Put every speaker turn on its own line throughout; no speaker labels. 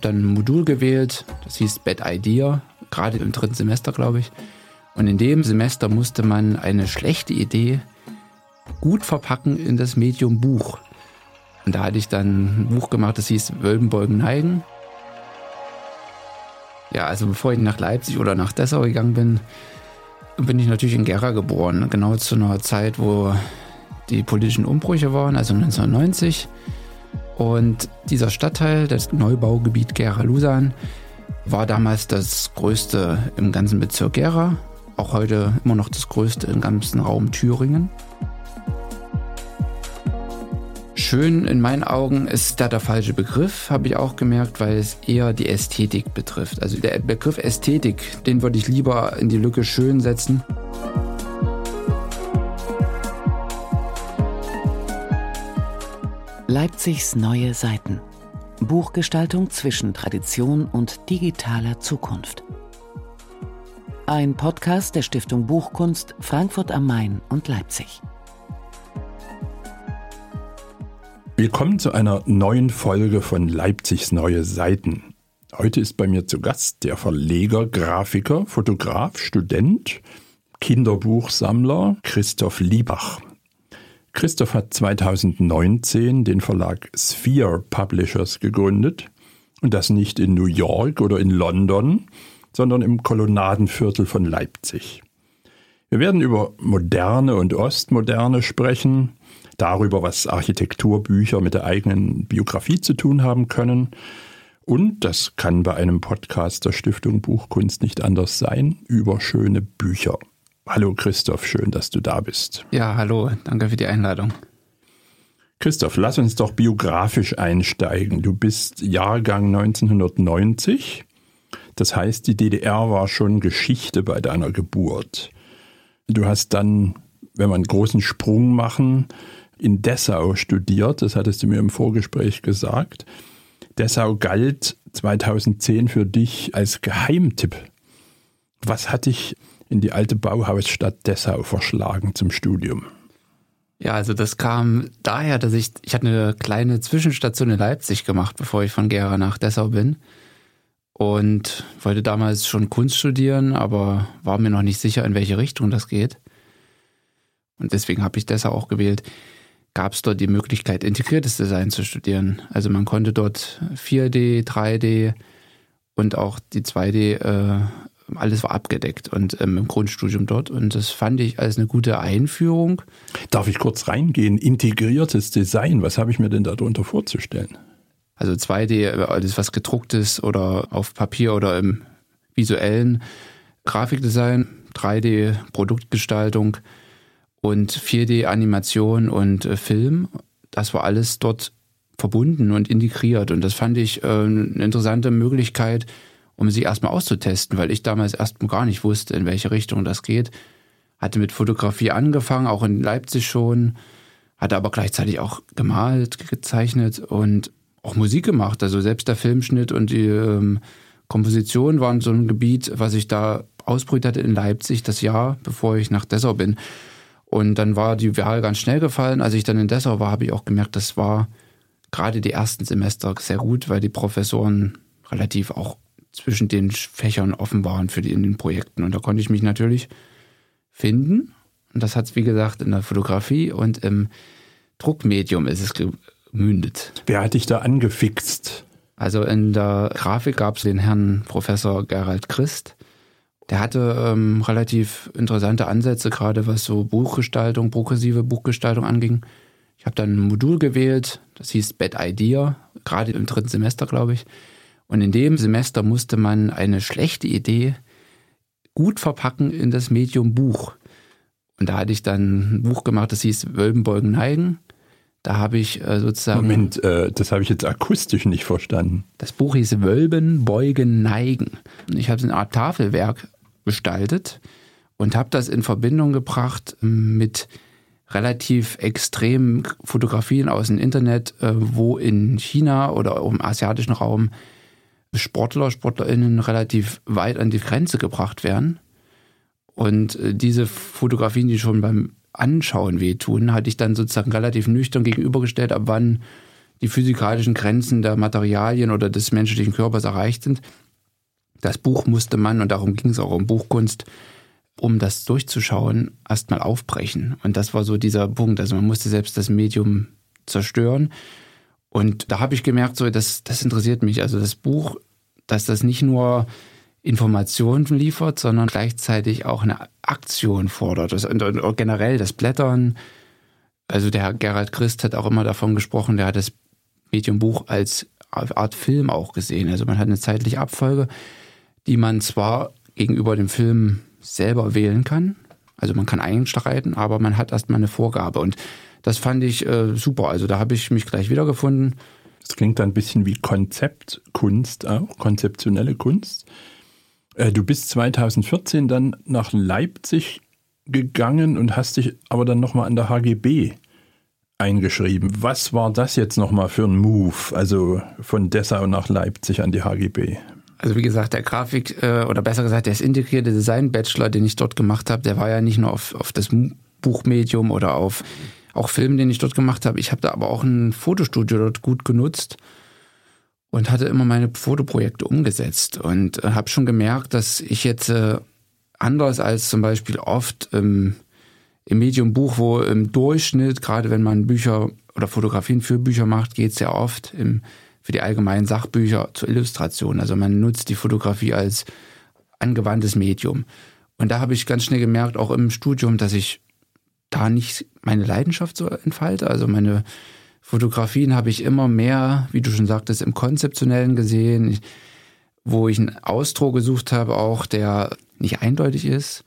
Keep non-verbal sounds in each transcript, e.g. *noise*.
habe dann ein Modul gewählt, das hieß Bad Idea, gerade im dritten Semester, glaube ich. Und in dem Semester musste man eine schlechte Idee gut verpacken in das Medium Buch. Und da hatte ich dann ein Buch gemacht, das hieß Wölbenbeugen Neigen. Ja, also bevor ich nach Leipzig oder nach Dessau gegangen bin, bin ich natürlich in Gera geboren. Genau zu einer Zeit, wo die politischen Umbrüche waren, also 1990. Und dieser Stadtteil, das Neubaugebiet Gera-Lusan, war damals das größte im ganzen Bezirk Gera, auch heute immer noch das größte im ganzen Raum Thüringen. Schön in meinen Augen ist da der falsche Begriff, habe ich auch gemerkt, weil es eher die Ästhetik betrifft. Also der Begriff Ästhetik, den würde ich lieber in die Lücke schön setzen.
Leipzigs neue Seiten. Buchgestaltung zwischen Tradition und digitaler Zukunft. Ein Podcast der Stiftung Buchkunst Frankfurt am Main und Leipzig.
Willkommen zu einer neuen Folge von Leipzigs neue Seiten. Heute ist bei mir zu Gast der Verleger, Grafiker, Fotograf, Student, Kinderbuchsammler Christoph Liebach. Christoph hat 2019 den Verlag Sphere Publishers gegründet und das nicht in New York oder in London, sondern im Kolonnadenviertel von Leipzig. Wir werden über moderne und Ostmoderne sprechen, darüber, was Architekturbücher mit der eigenen Biografie zu tun haben können. Und das kann bei einem Podcast der Stiftung Buchkunst nicht anders sein, über schöne Bücher. Hallo Christoph, schön, dass du da bist.
Ja, hallo, danke für die Einladung.
Christoph, lass uns doch biografisch einsteigen. Du bist Jahrgang 1990. Das heißt, die DDR war schon Geschichte bei deiner Geburt. Du hast dann, wenn wir einen großen Sprung machen, in Dessau studiert, das hattest du mir im Vorgespräch gesagt. Dessau galt 2010 für dich als Geheimtipp. Was hat dich in die alte Bauhausstadt Dessau verschlagen zum Studium?
Ja, also das kam daher, dass ich, ich hatte eine kleine Zwischenstation in Leipzig gemacht, bevor ich von Gera nach Dessau bin. Und wollte damals schon Kunst studieren, aber war mir noch nicht sicher, in welche Richtung das geht. Und deswegen habe ich Dessau auch gewählt gab es dort die Möglichkeit, integriertes Design zu studieren. Also man konnte dort 4D, 3D und auch die 2D, äh, alles war abgedeckt und ähm, im Grundstudium dort. Und das fand ich als eine gute Einführung.
Darf ich kurz reingehen? Integriertes Design, was habe ich mir denn darunter vorzustellen?
Also 2D, alles was gedrucktes oder auf Papier oder im visuellen Grafikdesign, 3D Produktgestaltung, und 4D-Animation und äh, Film. Das war alles dort verbunden und integriert. Und das fand ich äh, eine interessante Möglichkeit, um sie erstmal auszutesten, weil ich damals erstmal gar nicht wusste, in welche Richtung das geht. Hatte mit Fotografie angefangen, auch in Leipzig schon, hatte aber gleichzeitig auch gemalt, gezeichnet und auch Musik gemacht. Also selbst der Filmschnitt und die ähm, Komposition waren so ein Gebiet, was ich da ausprobiert hatte in Leipzig das Jahr, bevor ich nach Dessau bin. Und dann war die Wahl ganz schnell gefallen. Als ich dann in Dessau war, habe ich auch gemerkt, das war gerade die ersten Semester sehr gut, weil die Professoren relativ auch zwischen den Fächern offen waren für die in den Projekten. Und da konnte ich mich natürlich finden. Und das hat es, wie gesagt, in der Fotografie und im Druckmedium ist es gemündet.
Wer hat dich da angefixt?
Also in der Grafik gab es den Herrn Professor Gerald Christ der hatte ähm, relativ interessante Ansätze, gerade was so Buchgestaltung, progressive Buchgestaltung anging. Ich habe dann ein Modul gewählt, das hieß Bad Idea, gerade im dritten Semester, glaube ich. Und in dem Semester musste man eine schlechte Idee gut verpacken in das Medium Buch. Und da hatte ich dann ein Buch gemacht, das hieß Wölben, Beugen, Neigen. Da habe ich äh, sozusagen.
Moment, äh, das habe ich jetzt akustisch nicht verstanden.
Das Buch hieß Wölben, Beugen, Neigen. Ich habe es in eine Art Tafelwerk gestaltet und habe das in Verbindung gebracht mit relativ extremen Fotografien aus dem Internet, äh, wo in China oder im asiatischen Raum Sportler, Sportlerinnen relativ weit an die Grenze gebracht werden. Und äh, diese Fotografien, die schon beim Anschauen wehtun, hatte ich dann sozusagen relativ nüchtern gegenübergestellt, ab wann die physikalischen Grenzen der Materialien oder des menschlichen Körpers erreicht sind. Das Buch musste man, und darum ging es auch um Buchkunst, um das durchzuschauen, erstmal aufbrechen. Und das war so dieser Punkt. Also man musste selbst das Medium zerstören. Und da habe ich gemerkt, so, das, das interessiert mich. Also das Buch, dass das nicht nur Informationen liefert, sondern gleichzeitig auch eine Aktion fordert. Das, und, und generell das Blättern. Also der Herr Gerald Christ hat auch immer davon gesprochen, der hat das Medium Buch als Art Film auch gesehen. Also man hat eine zeitliche Abfolge, die man zwar gegenüber dem Film selber wählen kann, also man kann einstreiten, aber man hat erstmal eine Vorgabe. Und das fand ich äh, super. Also da habe ich mich gleich wiedergefunden.
Das klingt ein bisschen wie Konzeptkunst auch, konzeptionelle Kunst. Äh, du bist 2014 dann nach Leipzig gegangen und hast dich aber dann nochmal an der HGB eingeschrieben. Was war das jetzt nochmal für ein Move? Also von Dessau nach Leipzig an die HGB.
Also wie gesagt, der Grafik, äh, oder besser gesagt, der integrierte Design-Bachelor, den ich dort gemacht habe, der war ja nicht nur auf, auf das Buchmedium oder auf auch Film, den ich dort gemacht habe. Ich habe da aber auch ein Fotostudio dort gut genutzt und hatte immer meine Fotoprojekte umgesetzt und äh, habe schon gemerkt, dass ich jetzt äh, anders als zum Beispiel oft ähm, im Medium Buch, wo im Durchschnitt, gerade wenn man Bücher oder Fotografien für Bücher macht, geht es ja oft im, für die allgemeinen Sachbücher zur Illustration. Also man nutzt die Fotografie als angewandtes Medium. Und da habe ich ganz schnell gemerkt, auch im Studium, dass ich da nicht meine Leidenschaft so entfalte. Also meine Fotografien habe ich immer mehr, wie du schon sagtest, im Konzeptionellen gesehen, wo ich einen Ausdruck gesucht habe, auch der nicht eindeutig ist,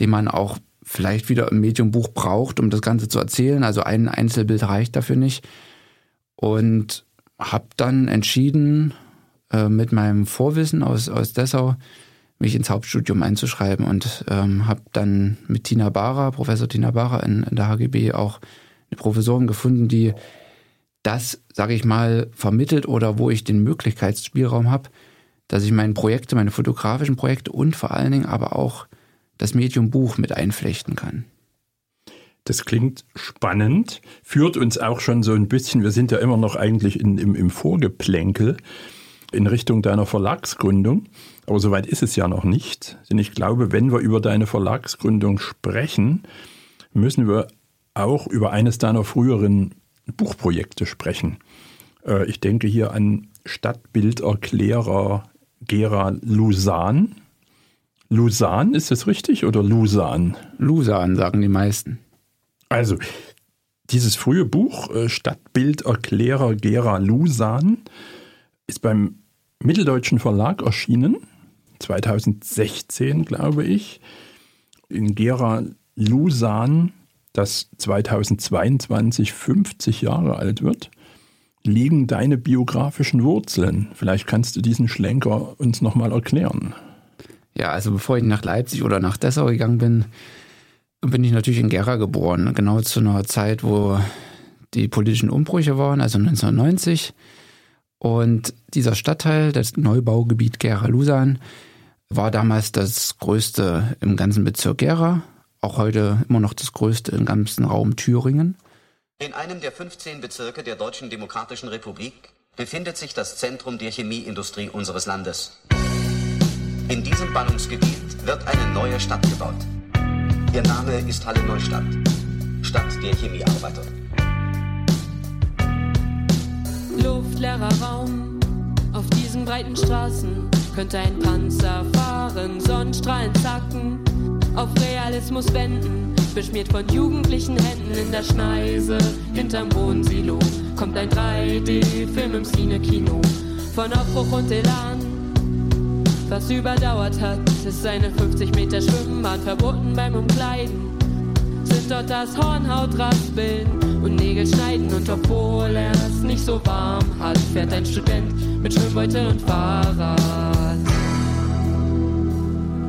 den man auch vielleicht wieder im Mediumbuch braucht, um das Ganze zu erzählen. Also ein Einzelbild reicht dafür nicht. Und habe dann entschieden, äh, mit meinem Vorwissen aus, aus Dessau, mich ins Hauptstudium einzuschreiben und ähm, habe dann mit Tina Bara, Professor Tina Bara in, in der HGB auch eine Professorin gefunden, die das, sage ich mal, vermittelt oder wo ich den Möglichkeitsspielraum habe, dass ich meine Projekte, meine fotografischen Projekte und vor allen Dingen aber auch das Medium Buch mit einflechten kann.
Das klingt spannend, führt uns auch schon so ein bisschen, wir sind ja immer noch eigentlich in, im, im Vorgeplänkel in Richtung deiner Verlagsgründung. Aber soweit ist es ja noch nicht. Denn ich glaube, wenn wir über deine Verlagsgründung sprechen, müssen wir auch über eines deiner früheren Buchprojekte sprechen. Äh, ich denke hier an Stadtbilderklärer Gera Lusan. Lusan, ist das richtig oder Lusan?
Lusan sagen die meisten.
Also, dieses frühe Buch äh, Stadtbilderklärer Gera Lusan ist beim Mitteldeutschen Verlag erschienen, 2016, glaube ich, in Gera Lusan, das 2022 50 Jahre alt wird, liegen deine biografischen Wurzeln. Vielleicht kannst du diesen Schlenker uns nochmal erklären.
Ja, also bevor ich nach Leipzig oder nach Dessau gegangen bin, bin ich natürlich in Gera geboren. Genau zu einer Zeit, wo die politischen Umbrüche waren, also 1990. Und dieser Stadtteil, das Neubaugebiet Gera-Lusan, war damals das größte im ganzen Bezirk Gera, auch heute immer noch das größte im ganzen Raum Thüringen.
In einem der 15 Bezirke der Deutschen Demokratischen Republik befindet sich das Zentrum der Chemieindustrie unseres Landes. In diesem Ballungsgebiet wird eine neue Stadt gebaut. Ihr Name ist Halle Neustadt, Stadt der Chemiearbeiter
luftleerer Raum. Auf diesen breiten Straßen könnte ein Panzer fahren, Sonnenstrahlen zacken, auf Realismus wenden, beschmiert von jugendlichen Händen in der Schneise. Hinterm Wohnsilo kommt ein 3D-Film im Cine-Kino von Aufbruch und Elan. Was überdauert hat, ist eine 50 Meter Schwimmbahn verboten beim Umkleiden. Sind dort das Hornhautraspeln und Nägel schneiden. Und obwohl er es nicht so warm hat, fährt ein Student mit Schwimmbeutel und Fahrrad.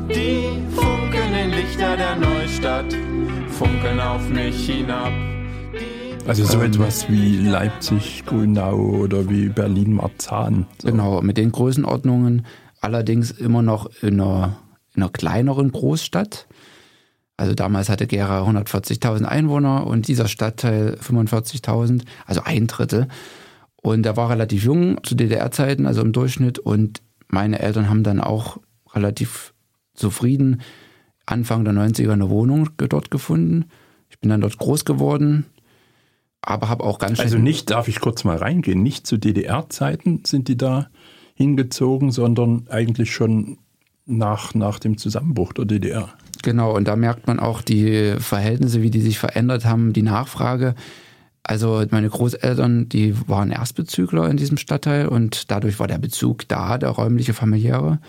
Die funkelnden Lichter der Neustadt funkeln auf mich hinab.
Also so etwas wie Leipzig, Grünau oder wie Berlin-Marzahn.
So. Genau, mit den Größenordnungen, allerdings immer noch in einer, in einer kleineren Großstadt. Also damals hatte Gera 140.000 Einwohner und dieser Stadtteil 45.000, also ein Drittel. Und er war relativ jung zu DDR-Zeiten, also im Durchschnitt. Und meine Eltern haben dann auch relativ zufrieden Anfang der 90er eine Wohnung dort gefunden. Ich bin dann dort groß geworden, aber habe auch ganz
schön. Also nicht, darf ich kurz mal reingehen, nicht zu DDR-Zeiten sind die da hingezogen, sondern eigentlich schon nach, nach dem Zusammenbruch der DDR.
Genau, und da merkt man auch die Verhältnisse, wie die sich verändert haben, die Nachfrage. Also meine Großeltern, die waren Erstbezügler in diesem Stadtteil und dadurch war der Bezug da, der räumliche, familiäre.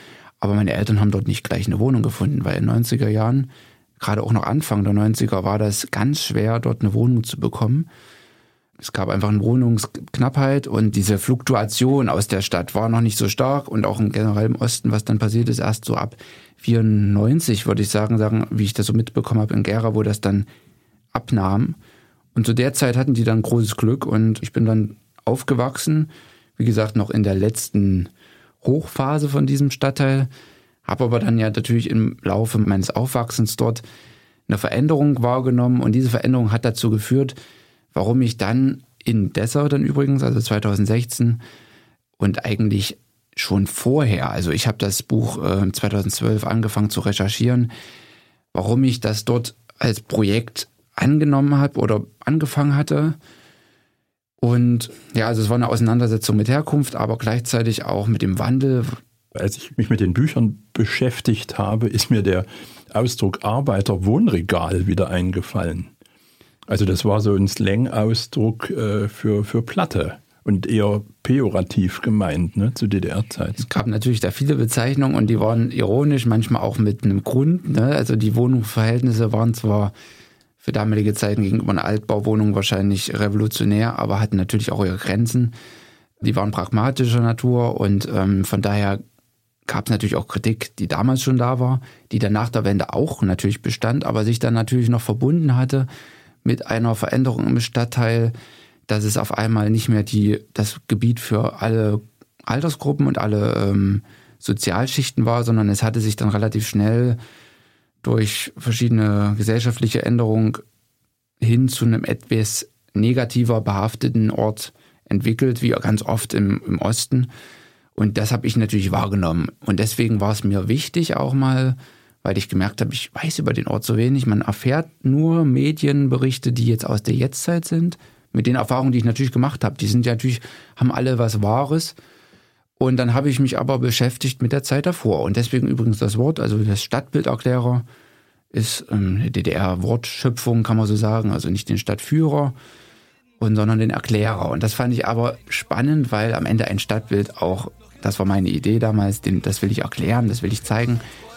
Aber meine Eltern haben dort nicht gleich eine Wohnung gefunden, weil in den 90er Jahren, gerade auch noch Anfang der 90er, war das ganz schwer, dort eine Wohnung zu bekommen. Es gab einfach eine Wohnungsknappheit und diese Fluktuation aus der Stadt war noch nicht so stark und auch im generell im Osten, was dann passiert ist, erst so ab 94, würde ich sagen, sagen, wie ich das so mitbekommen habe in Gera, wo das dann abnahm. Und zu der Zeit hatten die dann großes Glück und ich bin dann aufgewachsen, wie gesagt, noch in der letzten Hochphase von diesem Stadtteil, habe aber dann ja natürlich im Laufe meines Aufwachsens dort eine Veränderung wahrgenommen und diese Veränderung hat dazu geführt, warum ich dann in Dessau dann übrigens, also 2016 und eigentlich schon vorher, also ich habe das Buch äh, 2012 angefangen zu recherchieren, warum ich das dort als Projekt angenommen habe oder angefangen hatte. Und ja, also es war eine Auseinandersetzung mit Herkunft, aber gleichzeitig auch mit dem Wandel.
Als ich mich mit den Büchern beschäftigt habe, ist mir der Ausdruck Arbeiterwohnregal wieder eingefallen. Also das war so ein Slang-Ausdruck äh, für, für Platte und eher pejorativ gemeint ne, zu DDR-Zeiten.
Es gab natürlich da viele Bezeichnungen und die waren ironisch, manchmal auch mit einem Grund. Ne? Also die Wohnungsverhältnisse waren zwar für damalige Zeiten gegenüber einer Altbauwohnung wahrscheinlich revolutionär, aber hatten natürlich auch ihre Grenzen. Die waren pragmatischer Natur und ähm, von daher gab es natürlich auch Kritik, die damals schon da war, die dann nach der Wende auch natürlich bestand, aber sich dann natürlich noch verbunden hatte mit einer Veränderung im Stadtteil, dass es auf einmal nicht mehr die, das Gebiet für alle Altersgruppen und alle ähm, Sozialschichten war, sondern es hatte sich dann relativ schnell durch verschiedene gesellschaftliche Änderungen hin zu einem etwas negativer behafteten Ort entwickelt, wie ganz oft im, im Osten. Und das habe ich natürlich wahrgenommen. Und deswegen war es mir wichtig, auch mal weil ich gemerkt habe, ich weiß über den Ort so wenig. Man erfährt nur Medienberichte, die jetzt aus der Jetztzeit sind, mit den Erfahrungen, die ich natürlich gemacht habe. Die sind ja natürlich, haben alle was Wahres. Und dann habe ich mich aber beschäftigt mit der Zeit davor. Und deswegen übrigens das Wort, also das Stadtbilderklärer ist ähm, eine DDR-Wortschöpfung, kann man so sagen. Also nicht den Stadtführer, sondern den Erklärer. Und das fand ich aber spannend, weil am Ende ein Stadtbild auch, das war meine Idee damals, das will ich erklären, das will ich zeigen,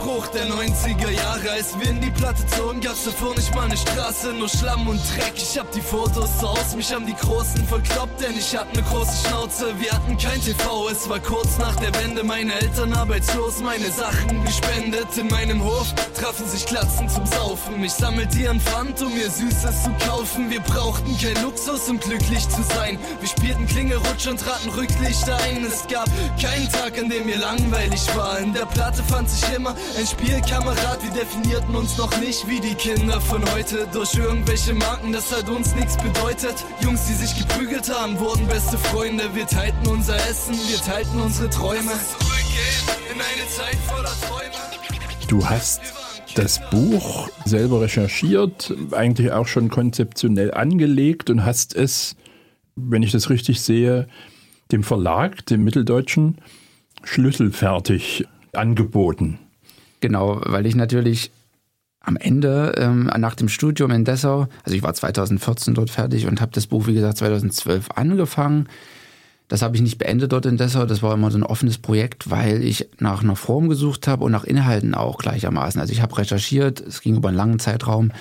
Umbruch der 90er Jahre. Als wir in die Platte zogen, gab's davor nicht mal eine Straße, nur Schlamm und Dreck. Ich hab die Fotos so aus, mich haben die Großen verkloppt, denn ich hatte ne große Schnauze. Wir hatten kein TV, es war kurz nach der Wende. Meine Eltern arbeitslos, meine Sachen gespendet. In meinem Hof trafen sich Klatzen zum Saufen. Ich sammelte ihren Pfand, um mir Süßes zu kaufen. Wir brauchten kein Luxus, um glücklich zu sein. Wir spielten Klingelrutsch und traten Rücklicht ein. Es gab keinen Tag, an dem mir langweilig war. In der Platte fand sich immer ein Spielkamerad, wir definierten uns noch nicht wie die Kinder von heute. Durch irgendwelche Marken, das hat uns nichts bedeutet. Jungs, die sich geprügelt haben, wurden beste Freunde. Wir teilten unser Essen, wir teilten unsere Träume.
Du hast das Buch selber recherchiert, eigentlich auch schon konzeptionell angelegt und hast es, wenn ich das richtig sehe, dem Verlag, dem Mitteldeutschen, schlüsselfertig angeboten.
Genau, weil ich natürlich am Ende ähm, nach dem Studium in Dessau, also ich war 2014 dort fertig und habe das Buch, wie gesagt, 2012 angefangen. Das habe ich nicht beendet dort in Dessau. Das war immer so ein offenes Projekt, weil ich nach einer Form gesucht habe und nach Inhalten auch gleichermaßen. Also ich habe recherchiert, es ging über einen langen Zeitraum,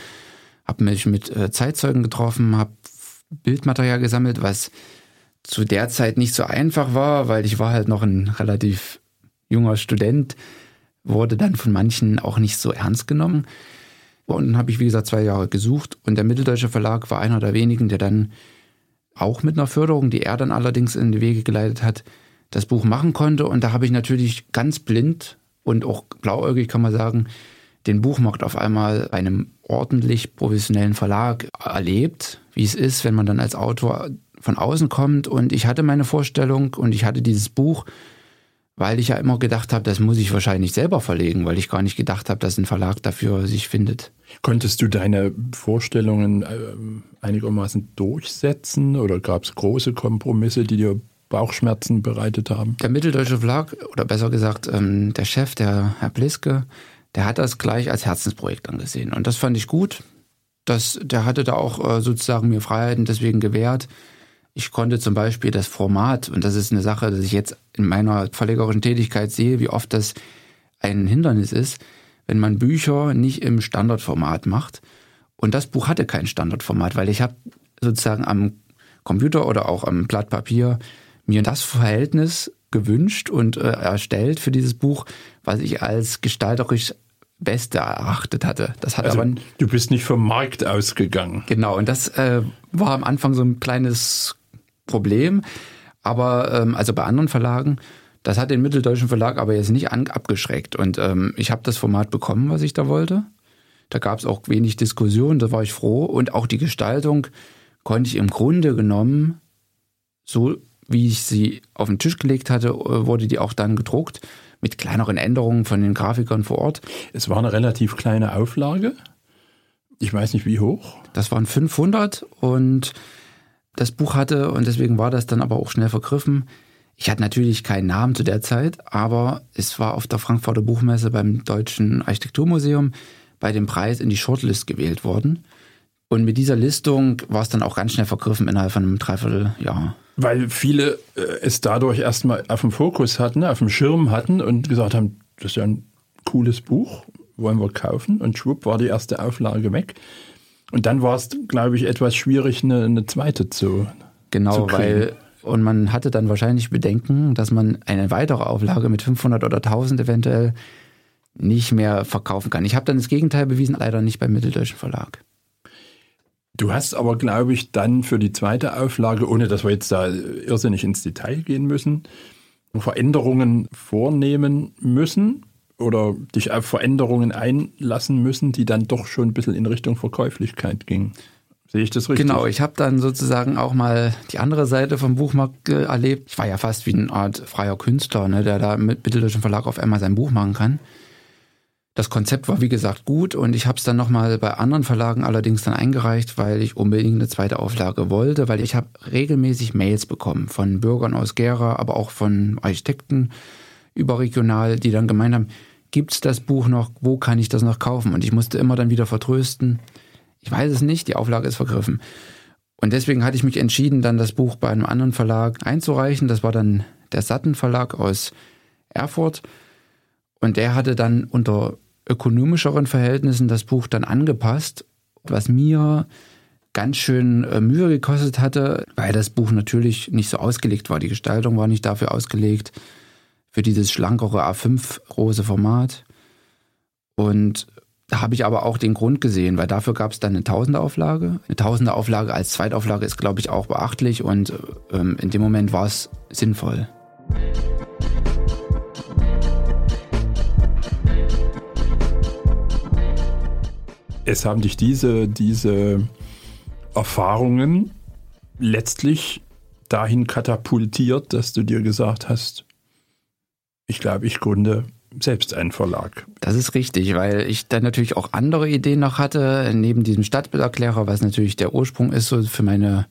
habe mich mit äh, Zeitzeugen getroffen, habe Bildmaterial gesammelt, was zu der Zeit nicht so einfach war, weil ich war halt noch ein relativ junger Student wurde dann von manchen auch nicht so ernst genommen. Und dann habe ich, wie gesagt, zwei Jahre gesucht und der Mitteldeutsche Verlag war einer der wenigen, der dann auch mit einer Förderung, die er dann allerdings in die Wege geleitet hat, das Buch machen konnte. Und da habe ich natürlich ganz blind und auch blauäugig, kann man sagen, den Buchmarkt auf einmal einem ordentlich professionellen Verlag erlebt, wie es ist, wenn man dann als Autor von außen kommt. Und ich hatte meine Vorstellung und ich hatte dieses Buch, weil ich ja immer gedacht habe, das muss ich wahrscheinlich selber verlegen, weil ich gar nicht gedacht habe, dass ein Verlag dafür sich findet.
Konntest du deine Vorstellungen äh, einigermaßen durchsetzen oder gab es große Kompromisse, die dir Bauchschmerzen bereitet haben?
Der Mitteldeutsche Verlag, oder besser gesagt ähm, der Chef, der Herr Bliske, der hat das gleich als Herzensprojekt angesehen. Und das fand ich gut. Das, der hatte da auch äh, sozusagen mir Freiheiten deswegen gewährt. Ich konnte zum Beispiel das Format, und das ist eine Sache, dass ich jetzt in meiner verlegerischen Tätigkeit sehe, wie oft das ein Hindernis ist, wenn man Bücher nicht im Standardformat macht. Und das Buch hatte kein Standardformat, weil ich habe sozusagen am Computer oder auch am Blatt Papier mir das Verhältnis gewünscht und äh, erstellt für dieses Buch, was ich als gestalterisch Beste erachtet hatte. Das hat
also,
aber
du bist nicht vom Markt ausgegangen.
Genau, und das äh, war am Anfang so ein kleines Problem. Aber ähm, also bei anderen Verlagen, das hat den Mitteldeutschen Verlag aber jetzt nicht an, abgeschreckt. Und ähm, ich habe das Format bekommen, was ich da wollte. Da gab es auch wenig Diskussion, da war ich froh. Und auch die Gestaltung konnte ich im Grunde genommen so wie ich sie auf den Tisch gelegt hatte, äh, wurde die auch dann gedruckt mit kleineren Änderungen von den Grafikern vor Ort.
Es war eine relativ kleine Auflage. Ich weiß nicht wie hoch.
Das waren 500 und das Buch hatte, und deswegen war das dann aber auch schnell vergriffen. Ich hatte natürlich keinen Namen zu der Zeit, aber es war auf der Frankfurter Buchmesse beim Deutschen Architekturmuseum bei dem Preis in die Shortlist gewählt worden. Und mit dieser Listung war es dann auch ganz schnell vergriffen innerhalb von einem Dreivierteljahr.
Weil viele äh, es dadurch erstmal auf dem Fokus hatten, auf dem Schirm hatten und gesagt haben, das ist ja ein cooles Buch, wollen wir kaufen. Und schwupp war die erste Auflage weg. Und dann war es, glaube ich, etwas schwierig, eine, eine zweite zu.
Genau,
zu
weil und man hatte dann wahrscheinlich Bedenken, dass man eine weitere Auflage mit 500 oder 1000 eventuell nicht mehr verkaufen kann. Ich habe dann das Gegenteil bewiesen, leider nicht beim Mitteldeutschen Verlag.
Du hast aber, glaube ich, dann für die zweite Auflage, ohne dass wir jetzt da irrsinnig ins Detail gehen müssen, Veränderungen vornehmen müssen oder dich auf Veränderungen einlassen müssen, die dann doch schon ein bisschen in Richtung Verkäuflichkeit gingen. Sehe ich das richtig?
Genau, ich habe dann sozusagen auch mal die andere Seite vom Buchmarkt äh, erlebt. Ich war ja fast wie eine Art freier Künstler, ne, der da mit Mitteldeutschen Verlag auf einmal sein Buch machen kann. Das Konzept war wie gesagt gut und ich habe es dann nochmal bei anderen Verlagen allerdings dann eingereicht, weil ich unbedingt eine zweite Auflage wollte, weil ich habe regelmäßig Mails bekommen von Bürgern aus Gera, aber auch von Architekten überregional, die dann gemeint haben, gibt es das Buch noch, wo kann ich das noch kaufen? Und ich musste immer dann wieder vertrösten, ich weiß es nicht, die Auflage ist vergriffen. Und deswegen hatte ich mich entschieden, dann das Buch bei einem anderen Verlag einzureichen. Das war dann der Satten Verlag aus Erfurt. Und der hatte dann unter ökonomischeren Verhältnissen das Buch dann angepasst, was mir ganz schön äh, Mühe gekostet hatte, weil das Buch natürlich nicht so ausgelegt war. Die Gestaltung war nicht dafür ausgelegt, für dieses schlankere A5 große Format. Und da habe ich aber auch den Grund gesehen, weil dafür gab es dann eine Tausenderauflage. Eine Tausenderauflage als Zweitauflage ist, glaube ich, auch beachtlich und ähm, in dem Moment war es sinnvoll.
es haben dich diese, diese Erfahrungen letztlich dahin katapultiert, dass du dir gesagt hast, ich glaube, ich gründe selbst einen Verlag.
Das ist richtig, weil ich dann natürlich auch andere Ideen noch hatte, neben diesem Stadtbilderklärer, was natürlich der Ursprung ist so für meine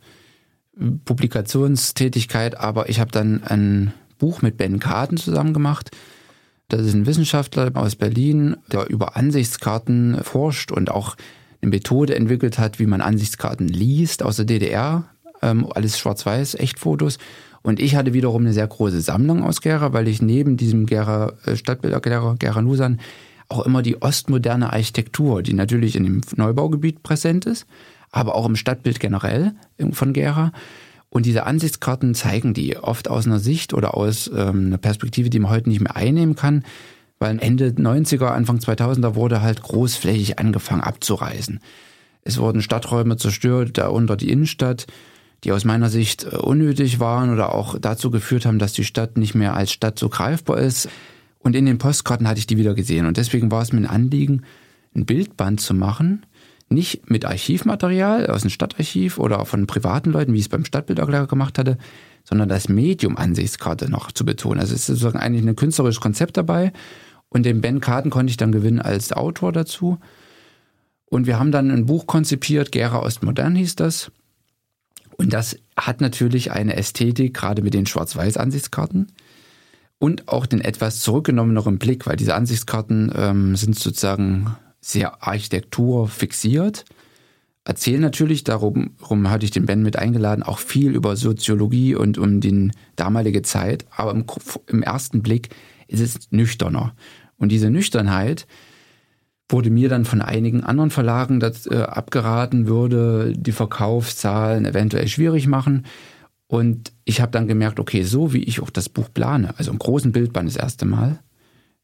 Publikationstätigkeit, aber ich habe dann ein Buch mit Ben Karten zusammen gemacht, das ist ein Wissenschaftler aus Berlin, der über Ansichtskarten forscht und auch eine Methode entwickelt hat, wie man Ansichtskarten liest aus der DDR. Ähm, alles schwarz-weiß, Echtfotos. Und ich hatte wiederum eine sehr große Sammlung aus Gera, weil ich neben diesem Gera äh, Stadtbilderklärer Gera Nusan auch immer die ostmoderne Architektur, die natürlich in dem Neubaugebiet präsent ist, aber auch im Stadtbild generell von Gera, und diese Ansichtskarten zeigen die oft aus einer Sicht oder aus ähm, einer Perspektive, die man heute nicht mehr einnehmen kann, Weil Ende 90er, Anfang 2000er wurde halt großflächig angefangen abzureißen. Es wurden Stadträume zerstört, darunter die Innenstadt, die aus meiner Sicht äh, unnötig waren oder auch dazu geführt haben, dass die Stadt nicht mehr als Stadt so greifbar ist. Und in den Postkarten hatte ich die wieder gesehen. Und deswegen war es mir ein Anliegen, ein Bildband zu machen, nicht mit Archivmaterial aus dem Stadtarchiv oder von privaten Leuten, wie ich es beim Stadtbilderklärer gemacht hatte, sondern das Medium Ansichtskarte noch zu betonen. Also es ist sozusagen eigentlich ein künstlerisches Konzept dabei und den Ben Karten konnte ich dann gewinnen als Autor dazu. Und wir haben dann ein Buch konzipiert, Gera Ostmodern hieß das. Und das hat natürlich eine Ästhetik, gerade mit den Schwarz-Weiß-Ansichtskarten und auch den etwas zurückgenommeneren Blick, weil diese Ansichtskarten ähm, sind sozusagen sehr Architektur fixiert. Erzählen natürlich, darum, darum hatte ich den Ben mit eingeladen, auch viel über Soziologie und um die damalige Zeit. Aber im, im ersten Blick ist es nüchterner. Und diese Nüchternheit wurde mir dann von einigen anderen Verlagen das, äh, abgeraten, würde die Verkaufszahlen eventuell schwierig machen. Und ich habe dann gemerkt, okay, so wie ich auch das Buch plane, also im großen Bildband das erste Mal,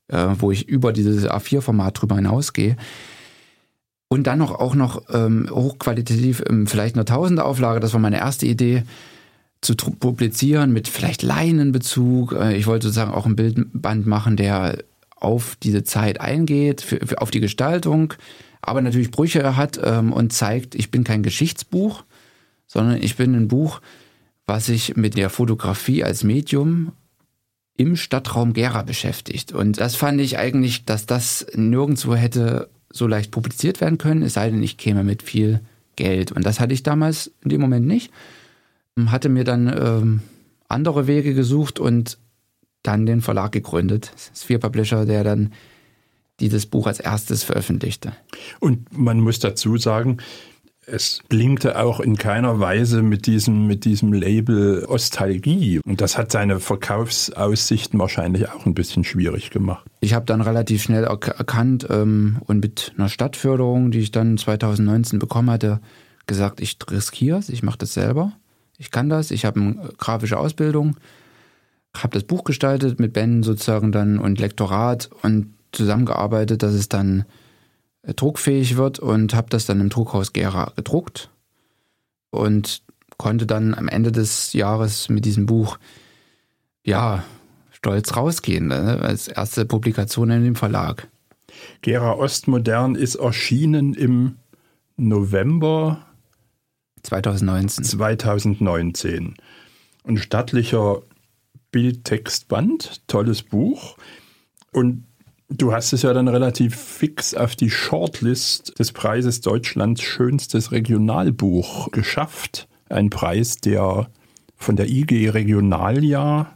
äh, wo ich über dieses A4-Format drüber hinausgehe, und dann noch auch noch ähm, hochqualitativ, ähm, vielleicht tausende Auflage, das war meine erste Idee, zu publizieren mit vielleicht Leinenbezug. Äh, ich wollte sozusagen auch ein Bildband machen, der auf diese Zeit eingeht, für, für, auf die Gestaltung, aber natürlich Brüche hat ähm, und zeigt, ich bin kein Geschichtsbuch, sondern ich bin ein Buch, was sich mit der Fotografie als Medium im Stadtraum Gera beschäftigt. Und das fand ich eigentlich, dass das nirgendwo hätte so leicht publiziert werden können, es sei denn, ich käme mit viel Geld. Und das hatte ich damals in dem Moment nicht. Hatte mir dann ähm, andere Wege gesucht und dann den Verlag gegründet. Sphere Publisher, der dann dieses Buch als erstes veröffentlichte.
Und man muss dazu sagen, es blinkte auch in keiner Weise mit diesem, mit diesem Label Ostalgie. Und das hat seine Verkaufsaussichten wahrscheinlich auch ein bisschen schwierig gemacht.
Ich habe dann relativ schnell erkannt ähm, und mit einer Stadtförderung, die ich dann 2019 bekommen hatte, gesagt, ich riskiere es, ich mache das selber. Ich kann das, ich habe eine grafische Ausbildung, habe das Buch gestaltet mit Ben sozusagen dann und Lektorat und zusammengearbeitet, dass es dann äh, druckfähig wird und habe das dann im Druckhaus Gera gedruckt und konnte dann am Ende des Jahres mit diesem Buch ja stolz rausgehen ne? als erste Publikation in dem Verlag.
Gera Ostmodern ist erschienen im November
2019.
2019. Ein stattlicher Bildtextband, tolles Buch. Und Du hast es ja dann relativ fix auf die Shortlist des Preises Deutschlands schönstes Regionalbuch geschafft. Ein Preis, der von der IG Regionaljahr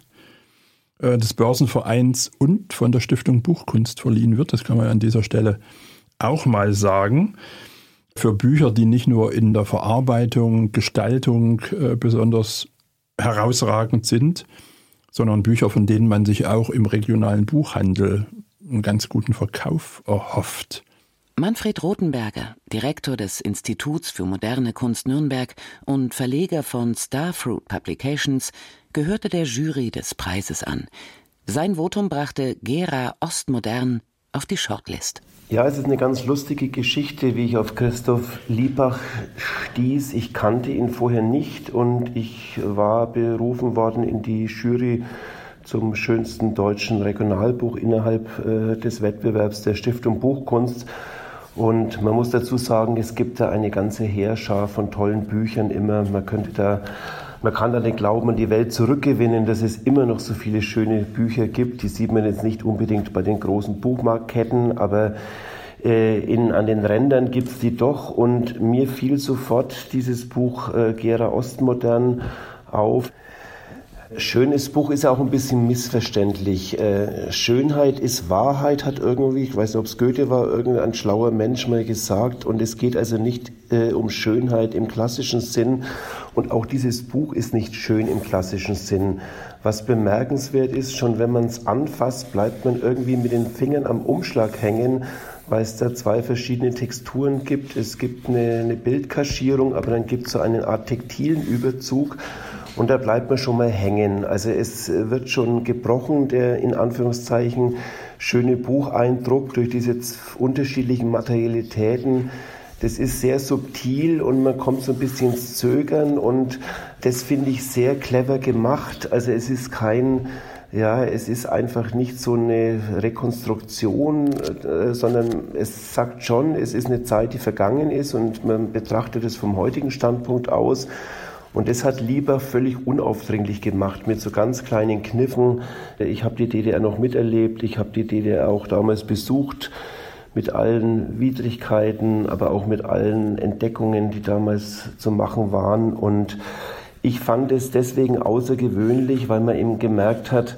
äh, des Börsenvereins und von der Stiftung Buchkunst verliehen wird. Das kann man an dieser Stelle auch mal sagen. Für Bücher, die nicht nur in der Verarbeitung, Gestaltung äh, besonders herausragend sind, sondern Bücher, von denen man sich auch im regionalen Buchhandel einen ganz guten Verkauf erhofft.
Manfred Rothenberger, Direktor des Instituts für moderne Kunst Nürnberg und Verleger von Starfruit Publications, gehörte der Jury des Preises an. Sein Votum brachte Gera Ostmodern auf die Shortlist.
Ja, es ist eine ganz lustige Geschichte, wie ich auf Christoph Liebach stieß. Ich kannte ihn vorher nicht und ich war berufen worden in die Jury zum schönsten deutschen Regionalbuch innerhalb äh, des Wettbewerbs der Stiftung Buchkunst. Und man muss dazu sagen, es gibt da eine ganze Heerschar von tollen Büchern immer. Man könnte da, man kann da den Glauben an die Welt zurückgewinnen, dass es immer noch so viele schöne Bücher gibt. Die sieht man jetzt nicht unbedingt bei den großen Buchmarktketten, aber äh, in, an den Rändern gibt es die doch. Und mir fiel sofort dieses Buch äh, Gera Ostmodern auf. Schönes Buch ist auch ein bisschen missverständlich. Äh, Schönheit ist Wahrheit, hat irgendwie, ich weiß nicht, ob es Goethe war, irgendein schlauer Mensch mal gesagt. Und es geht also nicht äh, um Schönheit im klassischen Sinn. Und auch dieses Buch ist nicht schön im klassischen Sinn. Was bemerkenswert ist, schon wenn man es anfasst, bleibt man irgendwie mit den Fingern am Umschlag hängen, weil es da zwei verschiedene Texturen gibt. Es gibt eine, eine Bildkaschierung, aber dann gibt es so eine Art tektilen Überzug. Und da bleibt man schon mal hängen. Also es wird schon gebrochen, der in Anführungszeichen schöne Bucheindruck, durch diese unterschiedlichen Materialitäten. Das ist sehr subtil und man kommt so ein bisschen ins Zögern und das finde ich sehr clever gemacht. Also es ist kein ja, es ist einfach nicht so eine Rekonstruktion, äh, sondern es sagt schon, es ist eine Zeit, die vergangen ist und man betrachtet es vom heutigen Standpunkt aus. Und das hat Lieber völlig unaufdringlich gemacht mit so ganz kleinen Kniffen. Ich habe die DDR noch miterlebt, ich habe die DDR auch damals besucht mit allen Widrigkeiten, aber auch mit allen Entdeckungen, die damals zu machen waren. Und ich fand es deswegen außergewöhnlich, weil man eben gemerkt hat,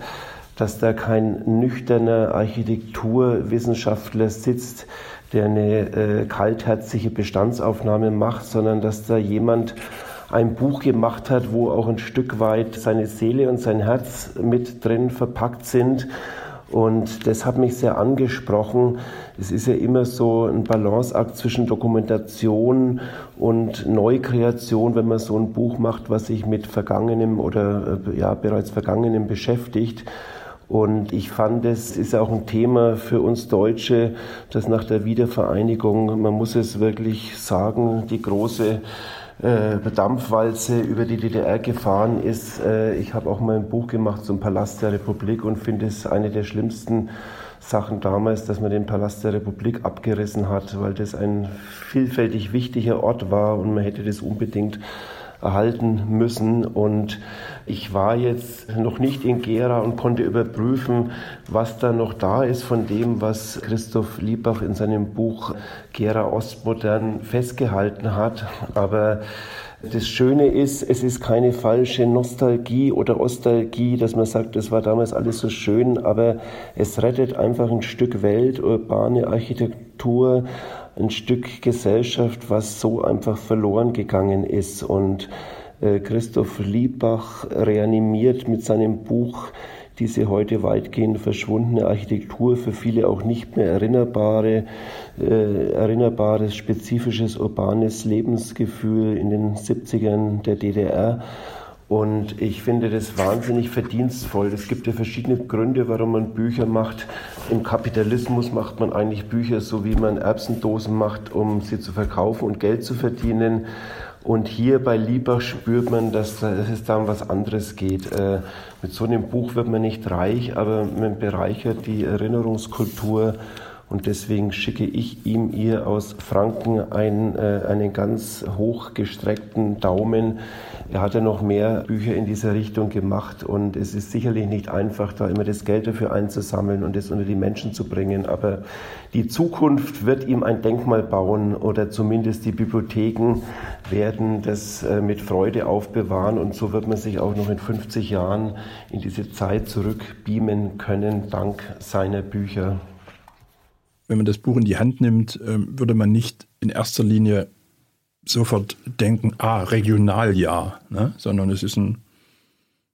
dass da kein nüchterner Architekturwissenschaftler sitzt, der eine äh, kaltherzige Bestandsaufnahme macht, sondern dass da jemand ein Buch gemacht hat, wo auch ein Stück weit seine Seele und sein Herz mit drin verpackt sind und das hat mich sehr angesprochen. Es ist ja immer so ein Balanceakt zwischen Dokumentation und Neukreation, wenn man so ein Buch macht, was sich mit Vergangenem oder äh, ja, bereits Vergangenem beschäftigt. Und ich fand, es ist auch ein Thema für uns Deutsche, dass nach der Wiedervereinigung, man muss es wirklich sagen, die große äh, Dampfwalze über die DDR gefahren ist. Äh, ich habe auch mal ein Buch gemacht zum Palast der Republik und finde es eine der schlimmsten Sachen damals, dass man den Palast der Republik abgerissen hat, weil das ein vielfältig wichtiger Ort war und man hätte das unbedingt erhalten müssen. Und ich war jetzt noch nicht in Gera und konnte überprüfen, was da noch da ist von dem, was Christoph Liebach in seinem Buch Gera Ostmodern festgehalten hat. Aber das Schöne ist, es ist keine falsche Nostalgie oder Ostalgie, dass man sagt, das war damals alles so schön, aber es rettet einfach ein Stück Welt, urbane Architektur, ein Stück Gesellschaft, was so einfach verloren gegangen ist. Und äh, Christoph Liebach reanimiert mit seinem Buch diese heute weitgehend verschwundene Architektur, für viele auch nicht mehr erinnerbare, äh, erinnerbares, spezifisches urbanes Lebensgefühl in den 70ern der DDR. Und ich finde das wahnsinnig verdienstvoll. Es gibt ja verschiedene Gründe, warum man Bücher macht. Im Kapitalismus macht man eigentlich Bücher so, wie man Erbsendosen macht, um sie zu verkaufen und Geld zu verdienen. Und hier bei Liebach spürt man, dass, es da um was anderes geht. Äh, mit so einem Buch wird man nicht reich, aber man bereichert die Erinnerungskultur. Und deswegen schicke ich ihm, ihr aus Franken einen, äh, einen ganz hochgestreckten Daumen er hat ja noch mehr Bücher in dieser Richtung gemacht und es ist sicherlich nicht einfach, da immer das Geld dafür einzusammeln und es unter die Menschen zu bringen. Aber die Zukunft wird ihm ein Denkmal bauen oder zumindest die Bibliotheken werden das äh, mit Freude aufbewahren und so wird man sich auch noch in 50 Jahren in diese Zeit zurückbeamen können, dank seiner Bücher.
Wenn man das Buch in die Hand nimmt, ähm, würde man nicht in erster Linie sofort denken, ah, Regionaljahr, ne? sondern es ist ein,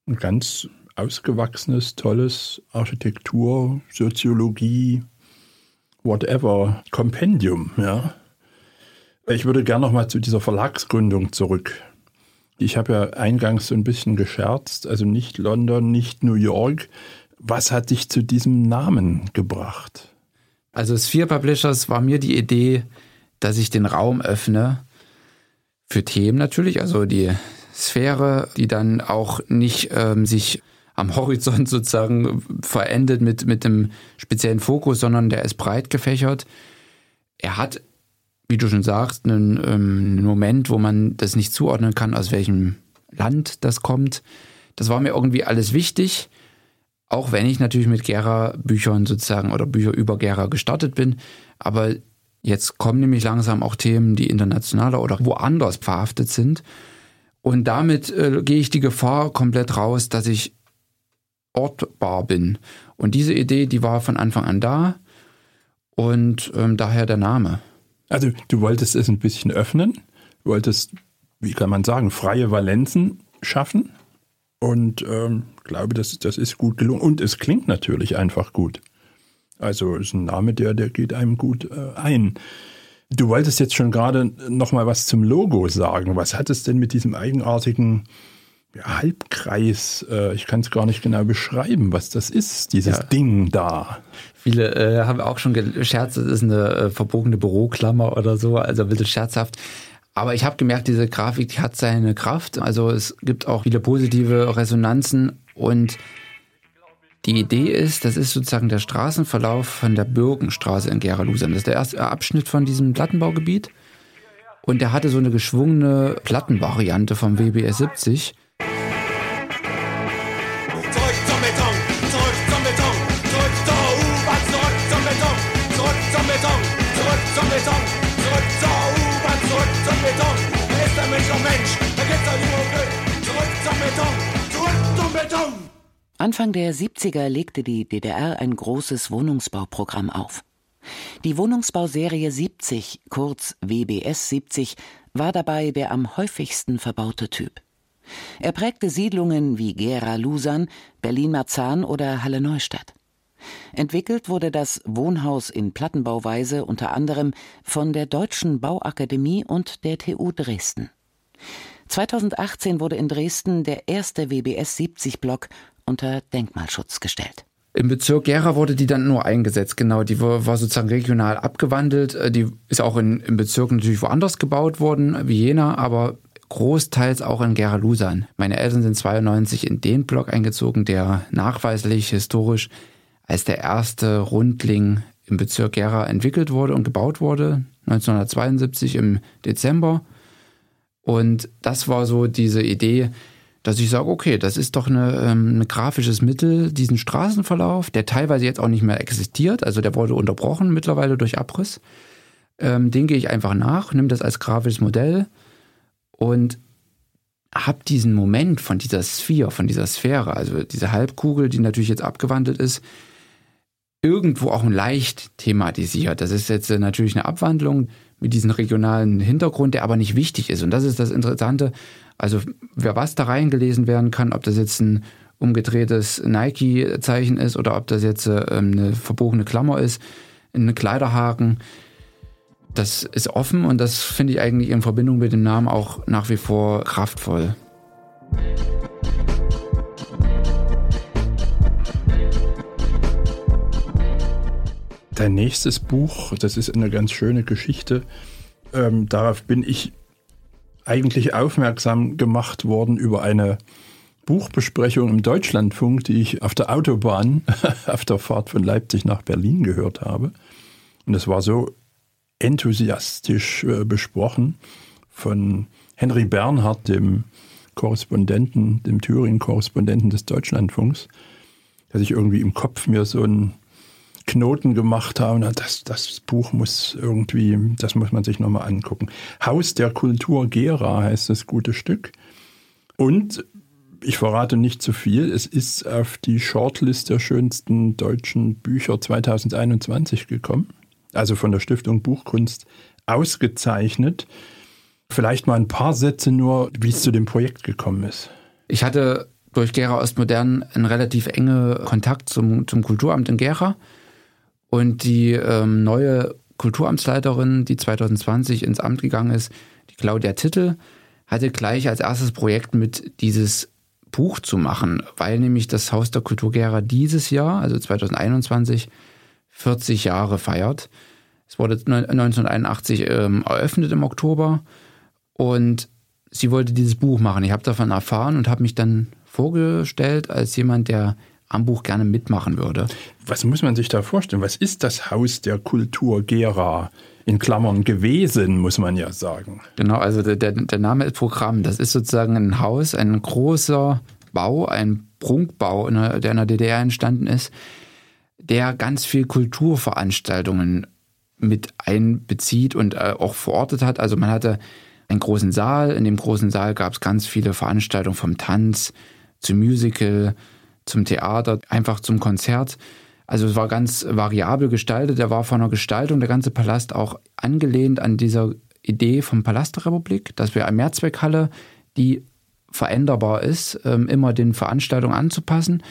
ein ganz ausgewachsenes, tolles Architektur, Soziologie, whatever, Kompendium. Ja? Ich würde gerne noch mal zu dieser Verlagsgründung zurück. Ich habe ja eingangs so ein bisschen gescherzt, also nicht London, nicht New York. Was hat dich zu diesem Namen gebracht?
Also Sphere Publishers war mir die Idee, dass ich den Raum öffne für Themen natürlich, also die Sphäre, die dann auch nicht ähm, sich am *laughs* Horizont sozusagen verendet mit, mit einem speziellen Fokus, sondern der ist breit gefächert. Er hat, wie du schon sagst, einen, ähm, einen Moment, wo man das nicht zuordnen kann, aus welchem Land das kommt. Das war mir irgendwie alles wichtig, auch wenn ich natürlich mit Gera-Büchern sozusagen oder Bücher über Gera gestartet bin. Aber Jetzt kommen nämlich langsam auch Themen, die internationaler oder woanders verhaftet sind. Und damit äh, gehe ich die Gefahr komplett raus, dass ich ortbar bin. Und diese Idee, die war von Anfang an da und ähm, daher der Name.
Also du wolltest es ein bisschen öffnen, wolltest, wie kann man sagen, freie Valenzen schaffen und ähm, glaube, das, das ist gut gelungen. Und es klingt natürlich einfach gut. Also ist ein Name, der, der geht einem gut äh, ein. Du wolltest jetzt schon gerade noch mal was zum Logo sagen. Was hat es denn mit diesem eigenartigen ja, Halbkreis? Äh, ich kann es gar nicht genau beschreiben, was das ist, dieses ja. Ding da.
Viele äh, haben auch schon gescherzt, es ist eine äh, verbogene Büroklammer oder so, also ein bisschen scherzhaft. Aber ich habe gemerkt, diese Grafik, die hat seine Kraft. Also es gibt auch viele positive Resonanzen und die Idee ist, das ist sozusagen der Straßenverlauf von der Bürgenstraße in Gera-Lusern. Das ist der erste Abschnitt von diesem Plattenbaugebiet. Und der hatte so eine geschwungene Plattenvariante vom WBS 70.
Anfang der 70er legte die DDR ein großes Wohnungsbauprogramm auf. Die Wohnungsbauserie 70, kurz WBS 70, war dabei der am häufigsten verbaute Typ. Er prägte Siedlungen wie Gera-Lusan, Berlin-Marzahn oder Halle-Neustadt. Entwickelt wurde das Wohnhaus in Plattenbauweise unter anderem von der Deutschen Bauakademie und der TU Dresden. 2018 wurde in Dresden der erste WBS 70 Block unter Denkmalschutz gestellt.
Im Bezirk Gera wurde die dann nur eingesetzt, genau. Die war, sozusagen regional abgewandelt. Äh, die ist auch in, im Bezirk natürlich woanders gebaut worden, wie Jena, aber großteils auch in Gera-Lusan. Meine Eltern sind 92 in den Block eingezogen, der nachweislich historisch als der erste Rundling im Bezirk Gera entwickelt wurde und gebaut wurde, 1972 im Dezember. Und das war so diese Idee, dass ich sage, okay, das ist doch eine, ähm, ein grafisches Mittel, diesen Straßenverlauf, der teilweise jetzt auch nicht mehr existiert, also der wurde unterbrochen mittlerweile durch Abriss. Ähm, den gehe ich einfach nach, nehme das als grafisches Modell und habe diesen Moment von dieser Sphäre, von dieser Sphäre, also diese Halbkugel, die natürlich jetzt abgewandelt ist, irgendwo auch leicht thematisiert. Das ist jetzt natürlich eine Abwandlung mit diesem regionalen Hintergrund, der aber nicht wichtig ist. Und das ist das Interessante. Also wer was da reingelesen werden kann, ob das jetzt ein umgedrehtes Nike-Zeichen ist oder ob das jetzt äh, eine verbogene Klammer ist, ein Kleiderhaken, das ist offen und das finde ich eigentlich in Verbindung mit dem Namen auch nach wie vor kraftvoll.
Dein nächstes Buch, das ist eine ganz schöne Geschichte. Ähm, darauf bin ich eigentlich aufmerksam gemacht worden über eine Buchbesprechung im Deutschlandfunk, die ich auf der Autobahn *laughs* auf der Fahrt von Leipzig nach Berlin gehört habe. Und es war so enthusiastisch äh, besprochen von Henry Bernhard, dem Korrespondenten, dem Thüringen-Korrespondenten des Deutschlandfunks, dass ich irgendwie im Kopf mir so ein Knoten gemacht haben. Das, das Buch muss irgendwie, das muss man sich nochmal angucken. Haus der Kultur Gera heißt das gute Stück. Und ich verrate nicht zu viel, es ist auf die Shortlist der schönsten deutschen Bücher 2021 gekommen. Also von der Stiftung Buchkunst ausgezeichnet. Vielleicht mal ein paar Sätze nur, wie es zu dem Projekt gekommen ist.
Ich hatte durch Gera Ostmodern einen relativ enge Kontakt zum, zum Kulturamt in Gera und die ähm, neue Kulturamtsleiterin, die 2020 ins Amt gegangen ist, die Claudia Titel, hatte gleich als erstes Projekt mit dieses Buch zu machen, weil nämlich das Haus der Kultur Gera dieses Jahr, also 2021, 40 Jahre feiert. Es wurde 1981 ähm, eröffnet im Oktober und sie wollte dieses Buch machen. Ich habe davon erfahren und habe mich dann vorgestellt als jemand, der am Buch gerne mitmachen würde.
Was muss man sich da vorstellen? Was ist das Haus der Kultur Gera? In Klammern gewesen, muss man ja sagen.
Genau, also der, der, Name ist Programm. Das ist sozusagen ein Haus, ein großer Bau, ein Prunkbau, der in der DDR entstanden ist, der ganz viel Kulturveranstaltungen mit einbezieht und äh, auch verortet hat. Also man hatte einen großen Saal. In dem großen Saal gab es ganz viele Veranstaltungen vom Tanz zum Musical, zum Theater, einfach zum Konzert. Also es war ganz variabel gestaltet. Er war von der Gestaltung der ganze Palast auch angelehnt an dieser Idee vom Palast der Republik, dass wir eine Mehrzweckhalle, die veränderbar ist, ähm, immer den Veranstaltungen anzupassen.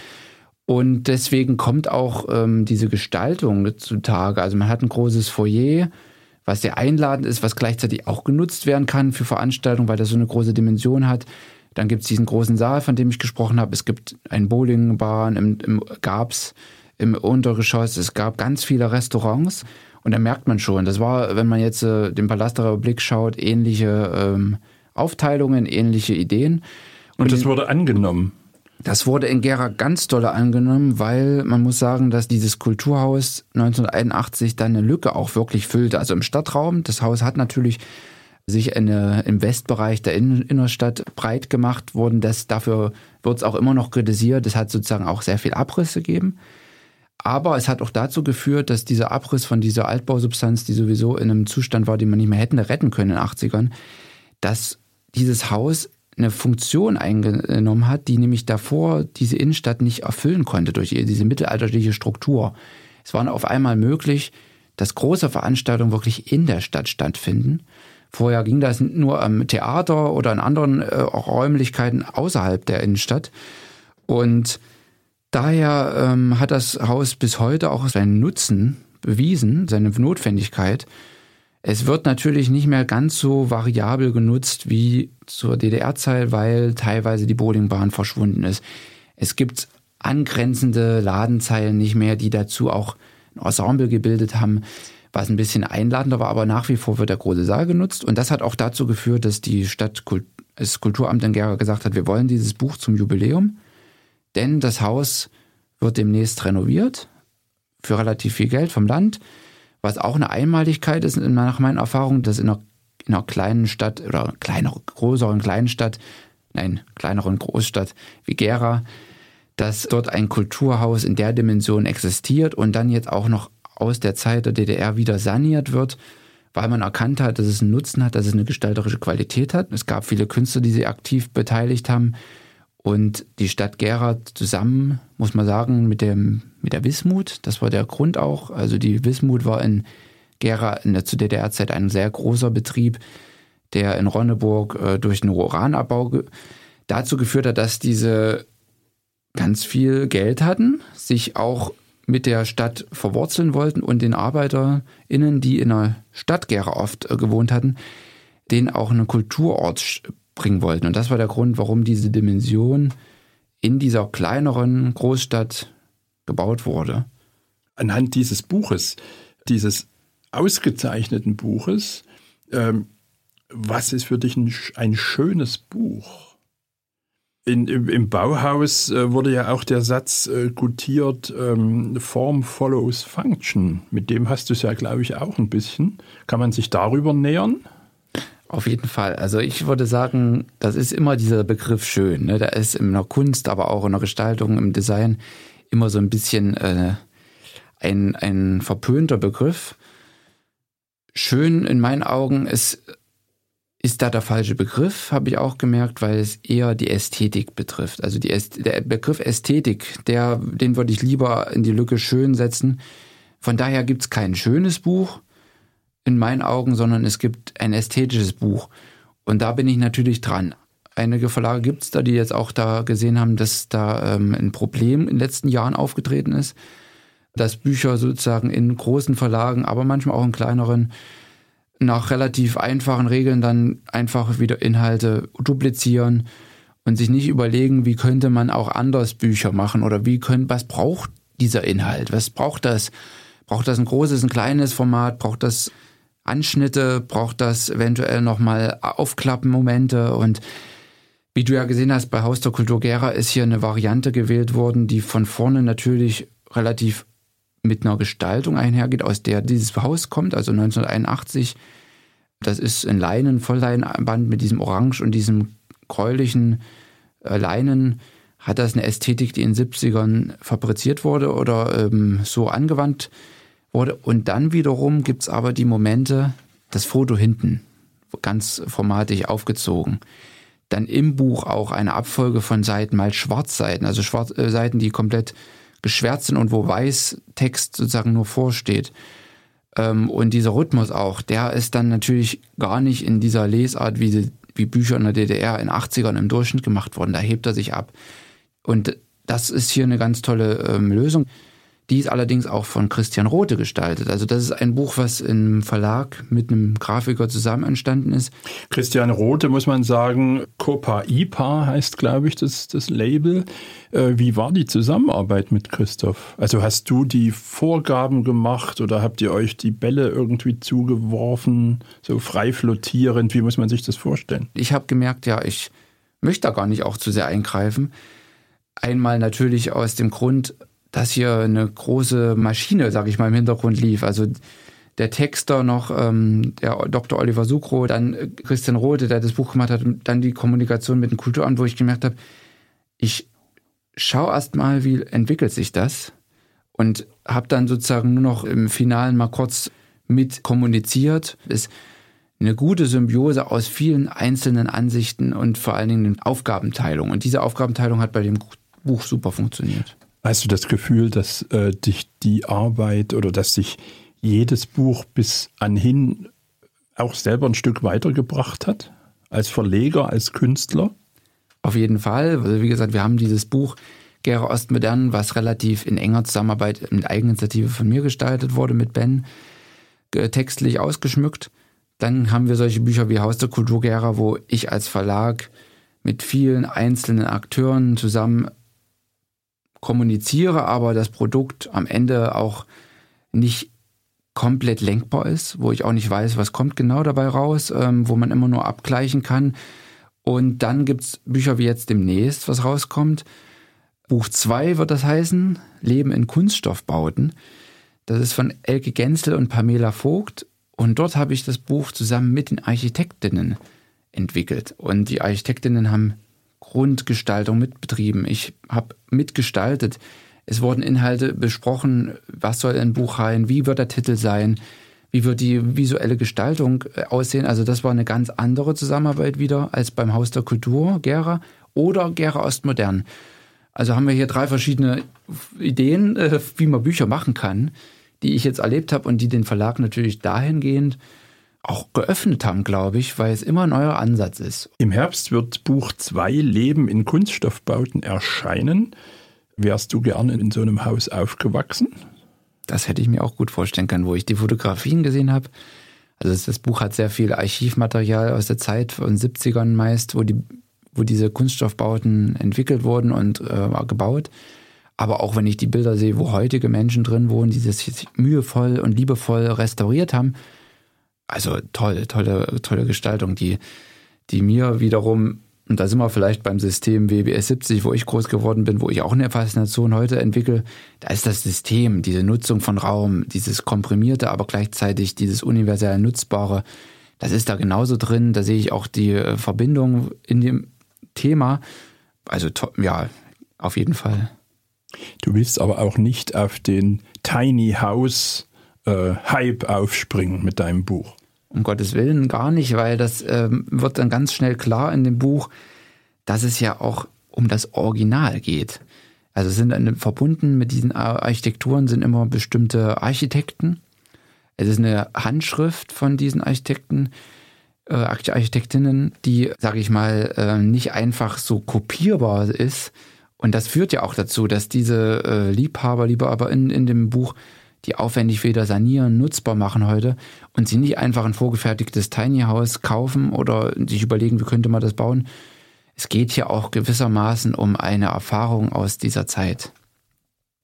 Und deswegen kommt auch ähm, diese Gestaltung zutage. Also man hat ein großes Foyer, was sehr einladend ist, was gleichzeitig auch genutzt werden kann für Veranstaltungen, weil das so eine große Dimension hat. Dann gibt es diesen großen Saal, von dem ich gesprochen habe. Es gibt einen Bowlingbahn, im, im, gab's im Untergeschoss. Es gab ganz viele Restaurants und da merkt man schon, das war, wenn man jetzt äh, den Palast der Republik schaut, ähnliche ähm, Aufteilungen, ähnliche Ideen.
Und, und das wurde angenommen.
Das wurde in Gera ganz dolle angenommen, weil man muss sagen, dass dieses Kulturhaus 1981 dann eine Lücke auch wirklich füllte. Also im Stadtraum, das Haus hat natürlich sich eine, im Westbereich der Innenstadt breit gemacht worden. Das, dafür wird es auch immer noch kritisiert. Es hat sozusagen auch sehr viel Abrisse gegeben. Aber es hat auch dazu geführt, dass dieser Abriss von dieser Altbausubstanz, die sowieso in einem Zustand war, den man nicht mehr hätten retten können in den 80ern, dass dieses Haus eine Funktion eingenommen hat, die nämlich davor diese Innenstadt nicht erfüllen konnte durch diese mittelalterliche Struktur. Es war auf einmal möglich, dass große Veranstaltungen wirklich in der Stadt stattfinden. Vorher ging das nur am Theater oder in anderen äh, Räumlichkeiten außerhalb der Innenstadt. Und daher ähm, hat das Haus bis heute auch seinen Nutzen bewiesen, seine Notwendigkeit. Es wird natürlich nicht mehr ganz so variabel genutzt wie zur DDR-Zeit, weil teilweise die Bowlingbahn verschwunden ist. Es gibt angrenzende Ladenzeilen nicht mehr, die dazu auch ein Ensemble gebildet haben, was ein bisschen einladender war, aber nach wie vor wird der große Saal genutzt. Und das hat auch dazu geführt, dass die Stadt, das Kulturamt in Gera gesagt hat, wir wollen dieses Buch zum Jubiläum, denn das Haus wird demnächst renoviert für relativ viel Geld vom Land was auch eine Einmaligkeit ist nach meinen Erfahrungen, dass in einer, in einer kleinen Stadt oder kleineren, größeren kleinen Stadt, nein, kleineren Großstadt wie Gera, dass dort ein Kulturhaus in der Dimension existiert und dann jetzt auch noch aus der Zeit der DDR wieder saniert wird, weil man erkannt hat, dass es einen Nutzen hat, dass es eine gestalterische Qualität hat. Es gab viele Künstler, die sich aktiv beteiligt haben. Und die Stadt Gera zusammen, muss man sagen, mit, dem, mit der Wismut, das war der Grund auch. Also die Wismut war in Gera in der zu DDR-Zeit ein sehr großer Betrieb, der in Ronneburg äh, durch den Uranabbau ge dazu geführt hat, dass diese ganz viel Geld hatten, sich auch mit der Stadt verwurzeln wollten und den ArbeiterInnen, die in der Stadt Gera oft äh, gewohnt hatten, denen auch einen Kulturort bringen wollten. Und das war der Grund, warum diese Dimension in dieser kleineren Großstadt gebaut wurde.
Anhand dieses Buches, dieses ausgezeichneten Buches, ähm, was ist für dich ein, ein schönes Buch? In, im, Bauhaus äh, wurde ja auch der Satz äh, gutiert, ähm, Form follows Function. Mit dem hast du es ja, glaube ich, auch ein bisschen. Kann man sich darüber nähern?
Auf jeden Fall. Also ich würde sagen, das ist immer dieser Begriff schön. Ne? Da ist in der Kunst, aber auch in der Gestaltung, im Design immer so ein bisschen äh, ein, ein verpönter Begriff. Schön in meinen Augen ist, ist da der falsche Begriff, habe ich auch gemerkt, weil es eher die Ästhetik betrifft. Also die der Begriff Ästhetik, der, den würde ich lieber in die Lücke schön setzen. Von daher gibt es kein schönes Buch, in meinen Augen, sondern es gibt ein ästhetisches Buch. Und da bin ich natürlich dran. Einige Verlage gibt es da, die jetzt auch da gesehen haben, dass da ähm, ein Problem in den letzten Jahren aufgetreten ist, dass Bücher sozusagen in großen Verlagen, aber manchmal auch in kleineren, nach relativ einfachen Regeln dann einfach wieder Inhalte duplizieren und sich nicht überlegen, wie könnte man auch anders Bücher machen oder wie können, was braucht dieser Inhalt? Was braucht das? Braucht das ein großes, ein kleines Format? Braucht das Anschnitte, braucht das eventuell nochmal Aufklappenmomente und wie du ja gesehen hast, bei Haus der Kultur Gera ist hier eine Variante gewählt worden, die von vorne natürlich relativ mit einer Gestaltung einhergeht, aus der dieses Haus kommt, also 1981. Das ist ein Leinen, Vollleinenband mit diesem Orange und diesem gräulichen äh, Leinen. Hat das eine Ästhetik, die in den 70ern fabriziert wurde oder ähm, so angewandt wurde. Und dann wiederum gibt es aber die Momente, das Foto hinten, ganz formatig aufgezogen. Dann im Buch auch eine Abfolge von Seiten, mal Schwarzseiten, also Schwarz, äh, Seiten, die komplett geschwärzt sind und wo weiß Text sozusagen nur vorsteht. Ähm, und dieser Rhythmus auch, der ist dann natürlich gar nicht in dieser Lesart, wie, die, wie Bücher in der DDR in 80ern im Durchschnitt gemacht wurden. Da hebt er sich ab. Und das ist hier eine ganz tolle ähm, Lösung. Die ist allerdings auch von Christian Rote gestaltet. Also das ist ein Buch, was im Verlag mit einem Grafiker zusammen entstanden ist.
Christian Rote, muss man sagen, Copa IPA heißt, glaube ich, das, das Label. Äh, wie war die Zusammenarbeit mit Christoph? Also hast du die Vorgaben gemacht oder habt ihr euch die Bälle irgendwie zugeworfen, so frei flottierend? Wie muss man sich das vorstellen?
Ich habe gemerkt, ja, ich möchte da gar nicht auch zu sehr eingreifen. Einmal natürlich aus dem Grund, dass hier eine große Maschine, sag ich mal, im Hintergrund lief. Also der Texter noch, ähm, der Dr. Oliver Sukro, dann Christian Rote, der das Buch gemacht hat, und dann die Kommunikation mit dem Kulturamt, wo ich gemerkt habe, ich schaue erst mal, wie entwickelt sich das und habe dann sozusagen nur noch im Finalen mal kurz mit kommuniziert. Ist eine gute Symbiose aus vielen einzelnen Ansichten und vor allen Dingen Aufgabenteilung. Und diese Aufgabenteilung hat bei dem Buch super funktioniert.
Hast du das Gefühl, dass äh, dich die Arbeit oder dass sich jedes Buch bis anhin auch selber ein Stück weitergebracht hat? Als Verleger, als Künstler?
Auf jeden Fall. Also wie gesagt, wir haben dieses Buch Gera Ostmodern, was relativ in enger Zusammenarbeit mit Eigeninitiative von mir gestaltet wurde, mit Ben, textlich ausgeschmückt. Dann haben wir solche Bücher wie Haus der Kultur Gera, wo ich als Verlag mit vielen einzelnen Akteuren zusammen kommuniziere, aber das Produkt am Ende auch nicht komplett lenkbar ist, wo ich auch nicht weiß, was kommt genau dabei raus, ähm, wo man immer nur abgleichen kann. Und dann gibt es Bücher wie jetzt demnächst, was rauskommt. Buch 2 wird das heißen, Leben in Kunststoffbauten. Das ist von Elke Genzel und Pamela Vogt. Und dort habe ich das Buch zusammen mit den Architektinnen entwickelt. Und die Architektinnen haben Grundgestaltung mitbetrieben. Ich habe mitgestaltet. Es wurden Inhalte besprochen, was soll ein Buch rein, wie wird der Titel sein, wie wird die visuelle Gestaltung äh, aussehen. Also das war eine ganz andere Zusammenarbeit wieder als beim Haus der Kultur, Gera oder Gera Ostmodern. Also haben wir hier drei verschiedene Ideen, äh, wie man Bücher machen kann, die ich jetzt erlebt habe und die den Verlag natürlich dahingehend auch geöffnet haben, glaube ich, weil es immer ein neuer Ansatz ist.
Im Herbst wird Buch 2 Leben in Kunststoffbauten erscheinen. Wärst du gerne in so einem Haus aufgewachsen?
Das hätte ich mir auch gut vorstellen können, wo ich die Fotografien gesehen habe. Also das Buch hat sehr viel Archivmaterial aus der Zeit von 70ern meist, wo, die, wo diese Kunststoffbauten entwickelt wurden und äh, gebaut. Aber auch wenn ich die Bilder sehe, wo heutige Menschen drin wohnen, die das mühevoll und liebevoll restauriert haben, also toll, tolle, tolle Gestaltung, die, die mir wiederum, und da sind wir vielleicht beim System WBS 70, wo ich groß geworden bin, wo ich auch eine Faszination heute entwickle, da ist das System, diese Nutzung von Raum, dieses komprimierte, aber gleichzeitig dieses universell nutzbare, das ist da genauso drin, da sehe ich auch die äh, Verbindung in dem Thema. Also ja, auf jeden Fall.
Du willst aber auch nicht auf den Tiny House äh, Hype aufspringen mit deinem Buch.
Um Gottes Willen gar nicht, weil das ähm, wird dann ganz schnell klar in dem Buch, dass es ja auch um das Original geht. Also sind dann verbunden mit diesen Architekturen sind immer bestimmte Architekten. Es ist eine Handschrift von diesen Architekten, äh, Architektinnen, die, sage ich mal, äh, nicht einfach so kopierbar ist. Und das führt ja auch dazu, dass diese äh, Liebhaber, Liebhaber in, in dem Buch die aufwendig wieder sanieren, nutzbar machen heute und sie nicht einfach ein vorgefertigtes Tiny House kaufen oder sich überlegen, wie könnte man das bauen. Es geht hier auch gewissermaßen um eine Erfahrung aus dieser Zeit.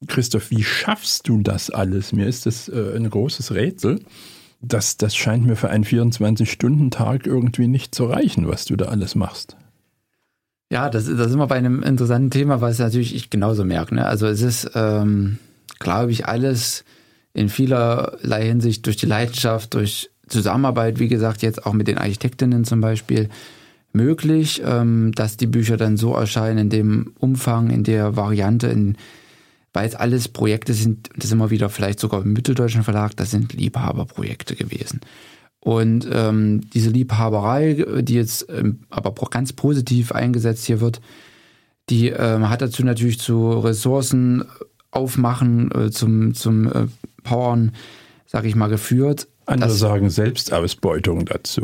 Christoph, wie schaffst du das alles? Mir ist das äh, ein großes Rätsel. Das, das scheint mir für einen 24-Stunden-Tag irgendwie nicht zu reichen, was du da alles machst.
Ja, das, das ist immer bei einem interessanten Thema, was natürlich ich genauso merke. Ne? Also es ist, ähm, glaube ich, alles in vielerlei Hinsicht durch die Leidenschaft, durch Zusammenarbeit, wie gesagt, jetzt auch mit den Architektinnen zum Beispiel möglich, ähm, dass die Bücher dann so erscheinen in dem Umfang, in der Variante, in, weil es alles Projekte sind, das immer wieder vielleicht sogar im Mitteldeutschen Verlag, das sind Liebhaberprojekte gewesen. Und ähm, diese Liebhaberei, die jetzt ähm, aber ganz positiv eingesetzt hier wird, die ähm, hat dazu natürlich zu Ressourcen aufmachen, äh, zum, zum äh, Powern, sag ich mal, geführt.
Andere sagen Selbstausbeutung dazu.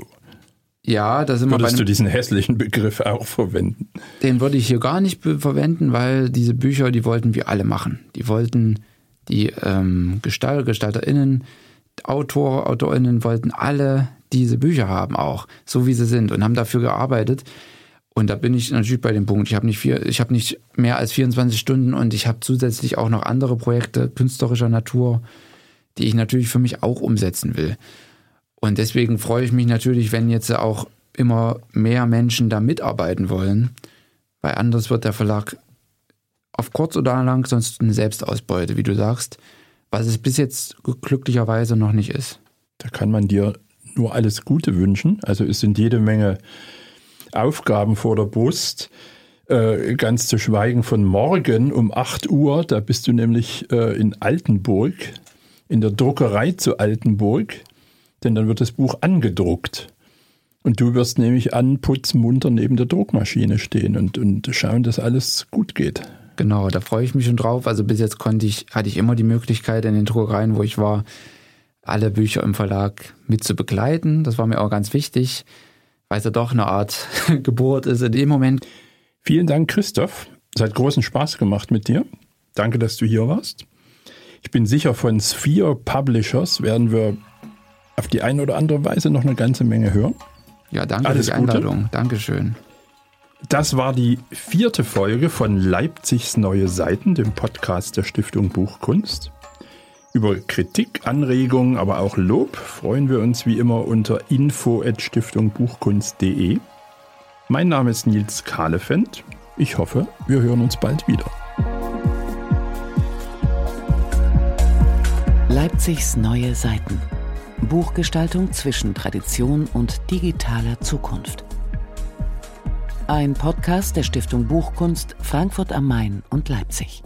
Ja, da sind
wir
Würdest
du diesen hässlichen Begriff auch verwenden?
Den würde ich hier gar nicht verwenden, weil diese Bücher, die wollten wir alle machen. Die wollten Die ähm, Gestalter, GestalterInnen, Autor, AutorInnen wollten alle diese Bücher haben auch, so wie sie sind und haben dafür gearbeitet. Und da bin ich natürlich bei dem Punkt. Ich habe nicht vier, ich habe nicht mehr als 24 Stunden und ich habe zusätzlich auch noch andere Projekte künstlerischer Natur, die ich natürlich für mich auch umsetzen will. Und deswegen freue ich mich natürlich, wenn jetzt auch immer mehr Menschen da mitarbeiten wollen, weil anders wird der Verlag auf kurz oder lang sonst eine Selbstausbeute, wie du sagst, was es bis jetzt glücklicherweise noch nicht ist.
Da kann man dir nur alles Gute wünschen. Also es sind jede Menge Aufgaben vor der Brust. Äh, ganz zu schweigen von morgen um 8 Uhr, da bist du nämlich äh, in Altenburg, in der Druckerei zu Altenburg, denn dann wird das Buch angedruckt. Und du wirst nämlich anputzmunter neben der Druckmaschine stehen und, und schauen, dass alles gut geht.
Genau, da freue ich mich schon drauf. Also bis jetzt konnte ich, hatte ich immer die Möglichkeit in den Druckereien, wo ich war, alle Bücher im Verlag mit zu begleiten. Das war mir auch ganz wichtig, weil es ja doch eine Art *laughs* Geburt ist in dem Moment.
Vielen Dank, Christoph. Es hat großen Spaß gemacht mit dir. Danke, dass du hier warst. Ich bin sicher, von Sphere Publishers werden wir auf die eine oder andere Weise noch eine ganze Menge hören.
Ja, danke Alles für die Einladung. Gute. Dankeschön.
Das war die vierte Folge von Leipzigs Neue Seiten, dem Podcast der Stiftung Buchkunst. Über Kritik, Anregungen, aber auch Lob freuen wir uns wie immer unter info@stiftungbuchkunst.de. Mein Name ist Nils Kahlefeld. Ich hoffe, wir hören uns bald wieder.
Leipzigs neue Seiten. Buchgestaltung zwischen Tradition und digitaler Zukunft. Ein Podcast der Stiftung Buchkunst Frankfurt am Main und Leipzig.